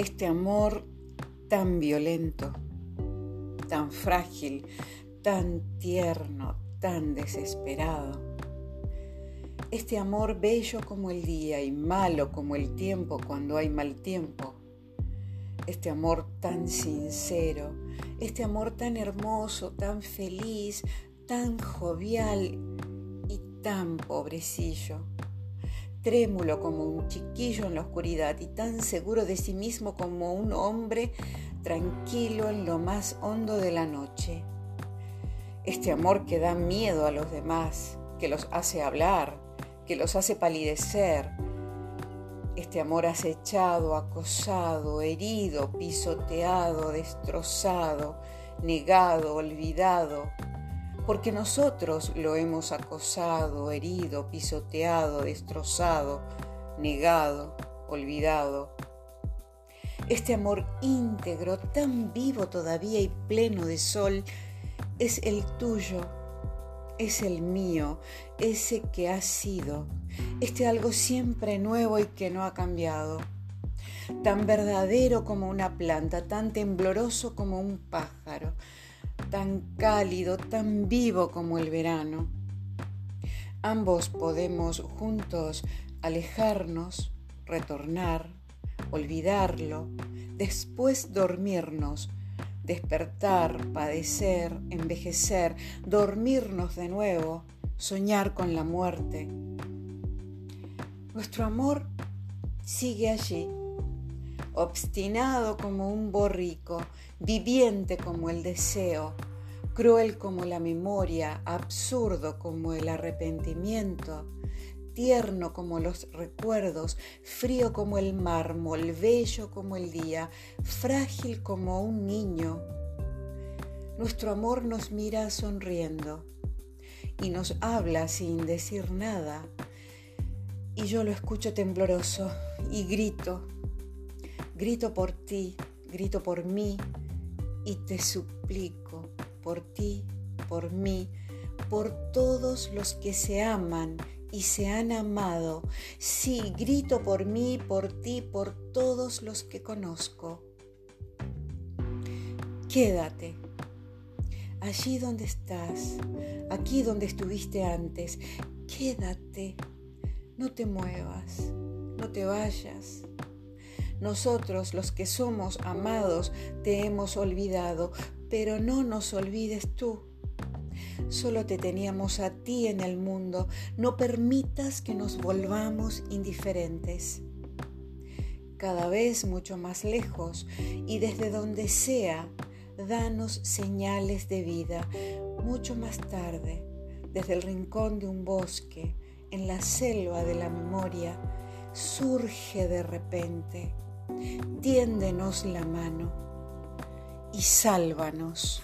este amor tan violento, tan frágil, tan tierno, tan desesperado. Este amor bello como el día y malo como el tiempo cuando hay mal tiempo. Este amor tan sincero, este amor tan hermoso, tan feliz, tan jovial y tan pobrecillo trémulo como un chiquillo en la oscuridad y tan seguro de sí mismo como un hombre tranquilo en lo más hondo de la noche. Este amor que da miedo a los demás, que los hace hablar, que los hace palidecer. Este amor acechado, acosado, herido, pisoteado, destrozado, negado, olvidado, porque nosotros lo hemos acosado, herido, pisoteado, destrozado, negado, olvidado. Este amor íntegro, tan vivo todavía y pleno de sol, es el tuyo, es el mío, ese que ha sido, este algo siempre nuevo y que no ha cambiado, tan verdadero como una planta, tan tembloroso como un pájaro, tan cálido, tan vivo como el verano. Ambos podemos juntos alejarnos, retornar, olvidarlo, después dormirnos, despertar, padecer, envejecer, dormirnos de nuevo, soñar con la muerte. Nuestro amor sigue allí, obstinado como un borrico, viviente como el deseo, cruel como la memoria, absurdo como el arrepentimiento, tierno como los recuerdos, frío como el mármol, bello como el día, frágil como un niño. Nuestro amor nos mira sonriendo y nos habla sin decir nada. Y yo lo escucho tembloroso y grito, grito por ti, grito por mí y te suplico por ti, por mí, por todos los que se aman y se han amado. Sí, grito por mí, por ti, por todos los que conozco. Quédate allí donde estás, aquí donde estuviste antes. Quédate, no te muevas, no te vayas. Nosotros, los que somos amados, te hemos olvidado, pero no nos olvides tú. Solo te teníamos a ti en el mundo. No permitas que nos volvamos indiferentes. Cada vez mucho más lejos y desde donde sea, danos señales de vida. Mucho más tarde, desde el rincón de un bosque, en la selva de la memoria, surge de repente tiéndenos la mano y sálvanos.